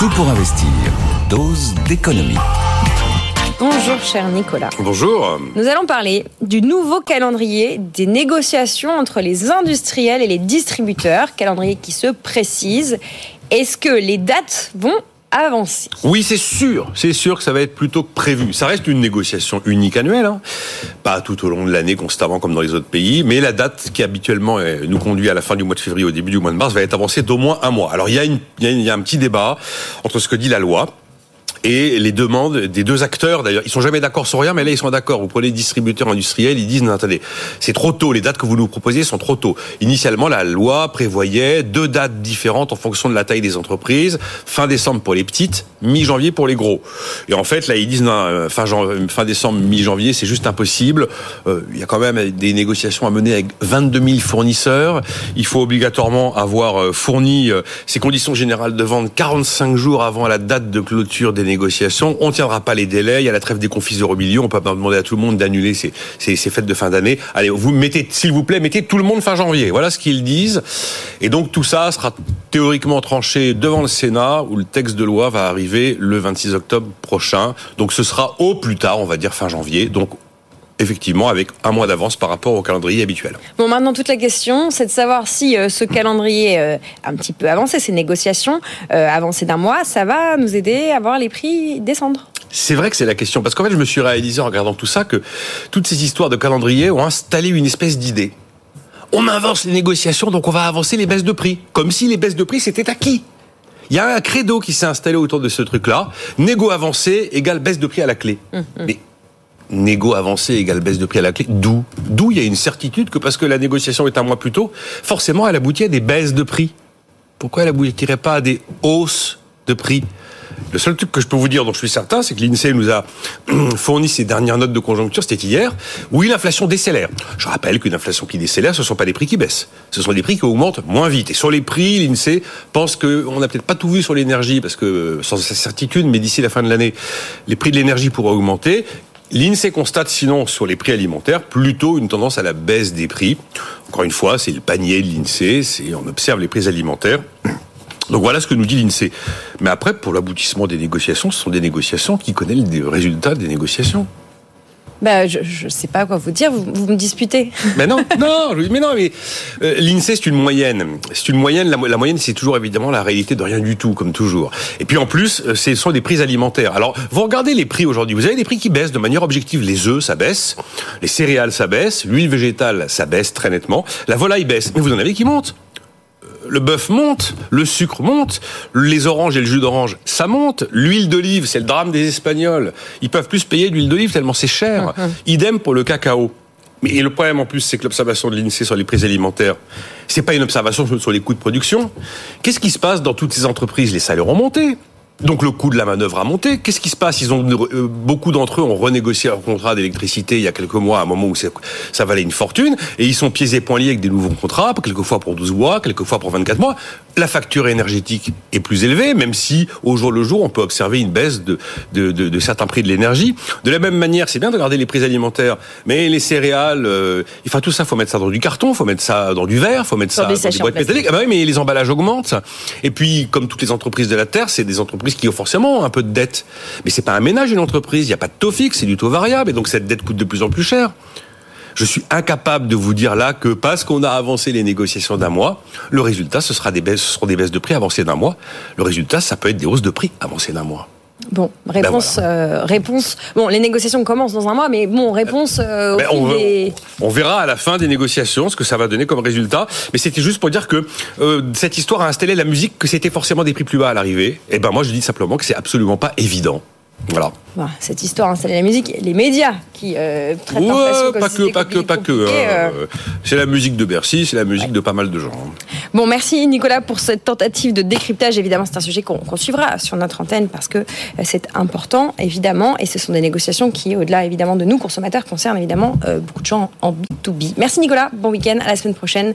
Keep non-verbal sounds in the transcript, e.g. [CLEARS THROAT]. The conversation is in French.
Tout pour investir. Dose d'économie. Bonjour cher Nicolas. Bonjour. Nous allons parler du nouveau calendrier des négociations entre les industriels et les distributeurs, calendrier qui se précise. Est-ce que les dates vont Oui, c'est sûr. C'est sûr que ça va être plutôt que prévu. Ça reste une négociation unique annuelle. Hein. Pas tout au long de l'année constamment comme dans les autres pays. Mais la date qui habituellement nous conduit à la fin du mois de février, au début du mois de mars, va être avancée d'au moins un mois. Alors il y a un petit débat entre ce que dit la loi et les demandes des deux acteurs. D'ailleurs, ils sont jamais d'accord sur rien, mais là ils sont d'accord. Vous prenez les distributeurs industriels, ils disent non attendez, c'est trop tôt. Les dates que vous nous proposez sont trop tôt. Initialement, la loi prévoyait deux dates différentes en fonction de la taille des entreprises. Fin décembre pour les petites, mi-janvier pour les gros. Et en fait, là ils disent non, euh, fin, décembre, mi-janvier, c'est juste impossible. Euh, il y a quand même des négociations à mener avec 22 000 fournisseurs. Il faut obligatoirement avoir euh, fourni ces conditions générales de vente 45 jours avant la date de clôture des négociations. On tiendra pas les délais. Il y a la trêve des confis euro millions. On peut pas demander à tout le monde d'annuler ces, ces, ces, fêtes de fin d'année. Allez, vous mettez, s'il vous plaît, mettez tout le monde fin janvier. Voilà ce qu'ils disent. Et donc tout ça sera théoriquement tranché devant le Sénat où le texte de loi va arriver le 26 octobre prochain. Donc ce sera au plus tard, on va dire fin janvier. Donc effectivement avec un mois d'avance par rapport au calendrier habituel. Bon, maintenant toute la question, c'est de savoir si euh, ce calendrier euh, un petit peu avancé, ces négociations euh, avancées d'un mois, ça va nous aider à voir les prix descendre. C'est vrai que c'est la question, parce qu'en fait, je me suis réalisé en regardant tout ça que toutes ces histoires de calendrier ont installé une espèce d'idée. On avance les négociations, donc on va avancer les baisses de prix, comme si les baisses de prix c'était acquis. Il y a un credo qui s'est installé autour de ce truc-là. Négo avancé égale baisse de prix à la clé. Hum, hum. Mais négo avancé égale baisse de prix à la clé. D'où D'où il y a une certitude que parce que la négociation est un mois plus tôt, forcément elle aboutit à des baisses de prix. Pourquoi elle aboutirait pas à des hausses de prix? Le seul truc que je peux vous dire dont je suis certain, c'est que l'INSEE nous a [CLEARS THROAT] fourni ses dernières notes de conjoncture, c'était hier, oui, l'inflation décélère. Je rappelle qu'une inflation qui décélère, ce ne sont pas des prix qui baissent. Ce sont des prix qui augmentent moins vite. Et sur les prix, l'INSEE pense qu'on n'a peut-être pas tout vu sur l'énergie, parce que, sans certitude, mais d'ici la fin de l'année, les prix de l'énergie pourraient augmenter. L'INSEE constate sinon sur les prix alimentaires plutôt une tendance à la baisse des prix. Encore une fois, c'est le panier de l'INSEE, on observe les prix alimentaires. Donc voilà ce que nous dit l'INSEE. Mais après, pour l'aboutissement des négociations, ce sont des négociations qui connaissent les résultats des négociations. Bah, je ne sais pas quoi vous dire, vous, vous me disputez. [LAUGHS] Mais non, non, mais non, mais euh, l'INSEE c'est une moyenne. C'est une moyenne. La, moyenne c'est toujours évidemment la réalité de rien du tout, comme toujours. Et puis en plus, euh, ce sont des prix alimentaires. Alors, vous regardez les prix aujourd'hui. Vous avez des prix qui baissent de manière objective. Les œufs, ça baisse. Les céréales, ça baisse. L'huile végétale, ça baisse très nettement. La volaille baisse. Mais vous en avez qui montent le bœuf monte, le sucre monte, les oranges et le jus d'orange, ça monte. L'huile d'olive, c'est le drame des Espagnols. Ils peuvent plus payer d'huile d'olive tellement c'est cher. Hum. Idem pour le cacao. Mais et le problème en plus, c'est que l'observation de l'INSEE sur les prix alimentaires, c'est pas une observation sur les coûts de production. Qu'est-ce qui se passe dans toutes ces entreprises? Les salaires ont monté. Donc le coût de la manœuvre a monté. Qu'est-ce qui se passe? Ils ont euh, beaucoup d'entre eux ont renégocié leur contrat d'électricité il y a quelques mois, à un moment où ça valait une fortune, et ils sont pieds et poings liés avec des nouveaux contrats, quelquefois pour 12 mois, quelquefois pour 24 mois. La facture énergétique est plus élevée, même si au jour le jour on peut observer une baisse de, de, de, de certains prix de l'énergie. De la même manière, c'est bien de regarder les prix alimentaires, mais les céréales, euh, enfin tout ça, faut mettre ça dans du carton, faut mettre ça dans du verre, faut mettre ça dans des boîtes métalliques. Ah bah oui, mais les emballages augmentent. Et puis, comme toutes les entreprises de la terre, c'est des entreprises qui ont forcément un peu de dette. Mais c'est pas un ménage, une entreprise. Il n'y a pas de taux fixe, c'est du taux variable. Et donc cette dette coûte de plus en plus cher. Je suis incapable de vous dire là que parce qu'on a avancé les négociations d'un mois, le résultat, ce, sera des baisses, ce seront des baisses de prix avancées d'un mois. Le résultat, ça peut être des hausses de prix avancées d'un mois. Bon, ben réponse, euh, réponse. Bon, les négociations commencent dans un mois, mais bon, réponse. Euh, ben, on, verra à la fin des négociations ce que ça va donner comme résultat. Mais c'était juste pour dire que euh, cette histoire a installé la musique que c'était forcément des prix plus bas à l'arrivée. Et ben moi, je dis simplement que c'est absolument pas évident Voilà. Voilà, cette histoire installée la musique, les médias qui euh, traitent Ouais, l'inflation comme pas si que, pas que, pas que. compliqué, euh. c'est la musique de Bercy, c'est la musique de pas mal de gens. hein. Bon, merci Nicolas pour cette tentative de décryptage. Évidemment, c'est un sujet qu'on qu'on suivra sur notre antenne parce que euh, c'est important, évidemment, et ce sont des négociations qui, au-delà évidemment de nous consommateurs, concernent évidemment euh, beaucoup de gens en B2B. Merci Nicolas, bon week-end, à la semaine prochaine.